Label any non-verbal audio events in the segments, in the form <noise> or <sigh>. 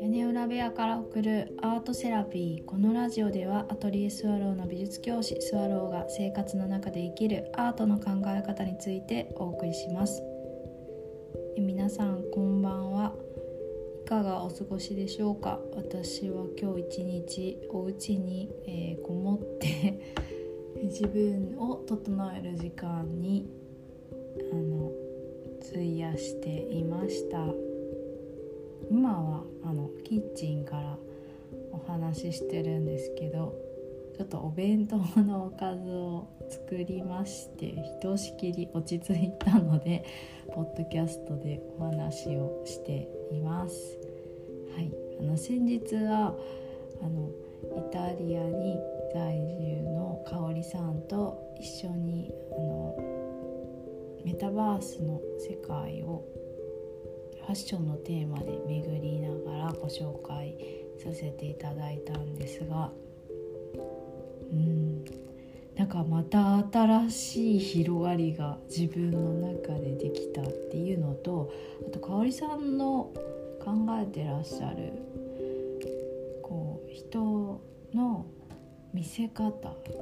屋根裏部屋から送るアートセラピーこのラジオではアトリエスワローの美術教師スワローが生活の中で生きるアートの考え方についてお送りします。皆さんこんばんは。いかがお過ごしでしょうか？私は今日一日お家に、えー、こもって自分を整える時間にあの費やしていました今はあのキッチンからお話ししてるんですけどちょっとお弁当のおかずを作りましてひとしきり落ち着いたのでポッドキャストでお話をしています。はい、あの先日はあのイタリアに在住の香里さんと一緒にあのメタバースの世界をファッションのテーマで巡りながらご紹介させていただいたんですがうん。なんかまた新しい広がりが自分の中でできたっていうのとあと香里さんの考えてらっしゃるこう人の見せ方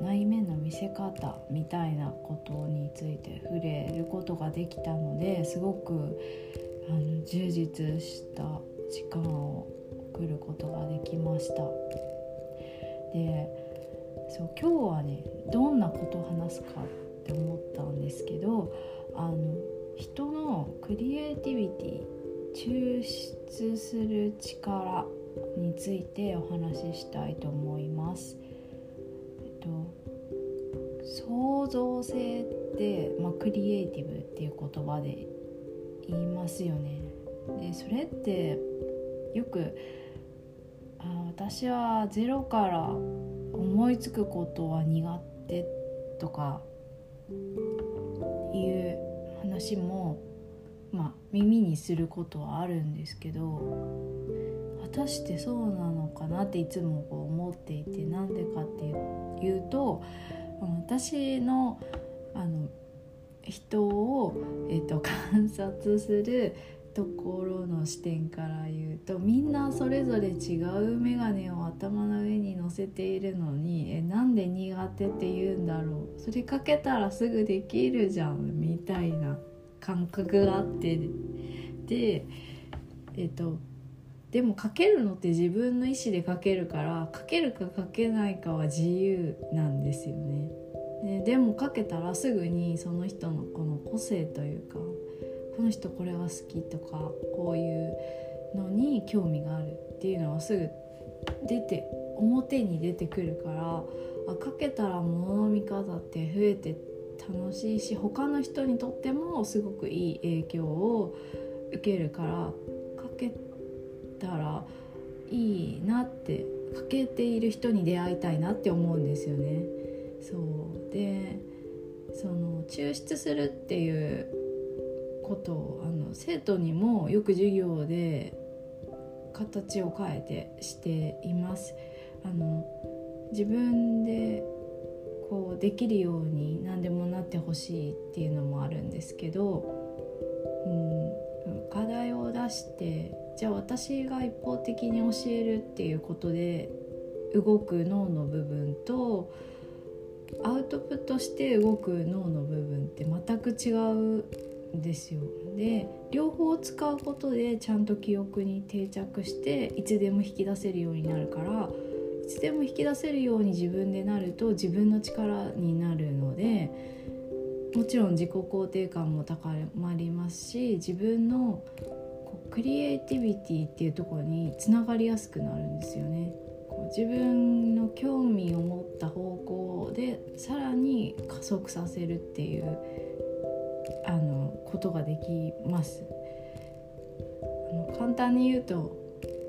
内面の見せ方みたいなことについて触れることができたのですごくあの充実した時間を送ることができましたでそう今日はねどんなことを話すかって思ったんですけどあの人のクリエイティビティ抽出する力についてお話ししたいと思います。と、創造性って、まあ、クリエイティブっていう言葉で言いますよね。でそれってよくあ私はゼロから思いつくことは苦手とかいう話もまあ耳にすることはあるんですけど果たしてそうなのかなっていつもこう思っていてなんでかっていうと私のあの人を、えーと、観察するところの視点から言うとみんなそれぞれ違う眼鏡を頭の上に乗せているのにえなんで苦手って言うんだろう。それかけたらすぐできるじゃんみたいな感覚があってでえっとでも書けるのって自分の意思で書けるから書けるか書けないかは自由なんですよね。ででも書けたらすぐにその人のこの個性というかこの人これが好きとかこういうのに興味があるっていうのはすぐ出て表に出てくるからあ書けたら物の見方って増えて楽しいし他の人にとってもすごくいい影響を受けるからかけたらいいなってかけている人に出会いたいなって思うんですよね。そうでその抽出するっていうことをあの生徒にもよく授業で形を変えてしています。あの自分でこうできるように何でもなってほしいっていうのもあるんですけど、うん、課題してじゃあ私が一方的に教えるっていうことで動く脳の部分とアウトプットして動く脳の部分って全く違うんですよ。で両方使うことでちゃんと記憶に定着していつでも引き出せるようになるからいつでも引き出せるように自分でなると自分の力になるのでもちろん自己肯定感も高まりますし自分のクリエイティビティっていうところにつながりやすくなるんですよね。こう自分の興味を持った方向でさらに加速させるっていうあのことができます。あの簡単に言うと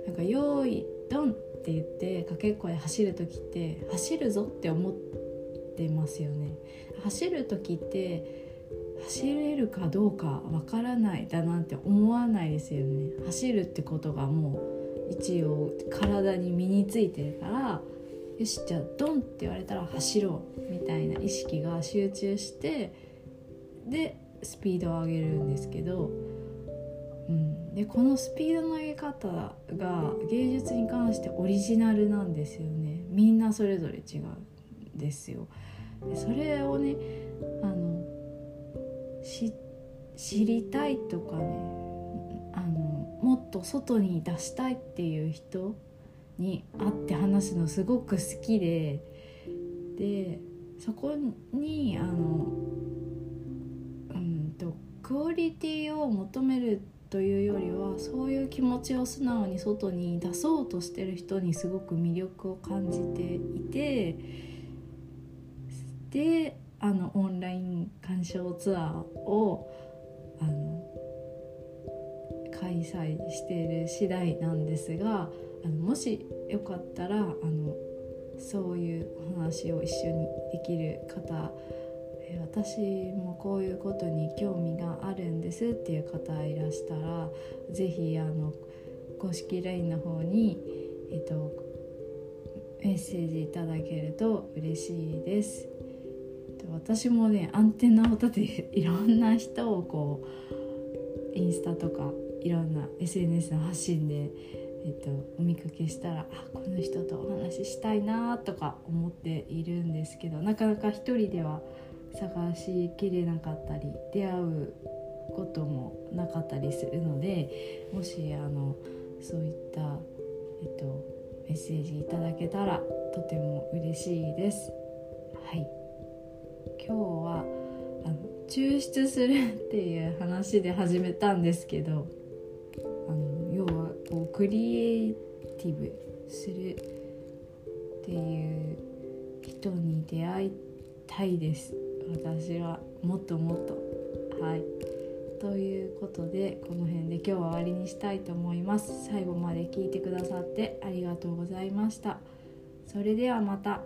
なんか用意ドンって言ってかけっこで走る時って走るぞって思ってますよね走る時って走れるかどうかわからないだなんて思わないですよね。走るってことがもう一応体に身についてるからよしじゃあドンって言われたら走ろうみたいな意識が集中してでスピードを上げるんですけど、うん、でこのスピードの上げ方が芸術に関してオリジナルなんですよね。みんなそれぞれ違うんですよ。でそれをねあ知りたいとかねあのもっと外に出したいっていう人に会って話すのすごく好きででそこにあのうんとクオリティを求めるというよりはそういう気持ちを素直に外に出そうとしてる人にすごく魅力を感じていてで鑑賞ツアーをあの開催している次第なんですがあのもしよかったらあのそういうお話を一緒にできる方私もこういうことに興味があるんですっていう方いらしたら是非公式 LINE の方に、えっと、メッセージいただけると嬉しいです。私もねアンテナを立てて <laughs> いろんな人をこうインスタとかいろんな SNS の発信でえーと、お見かけしたらあこの人とお話ししたいなとか思っているんですけどなかなか一人では探しきれなかったり出会うこともなかったりするのでもしあのそういった、えっと、メッセージいただけたらとても嬉しいです。はい今日はあの抽出するっていう話で始めたんですけどあの要はこうクリエイティブするっていう人に出会いたいです。私はもっともっと。はい。ということでこの辺で今日は終わりにしたいと思います。最後まで聞いてくださってありがとうございました。それではまた。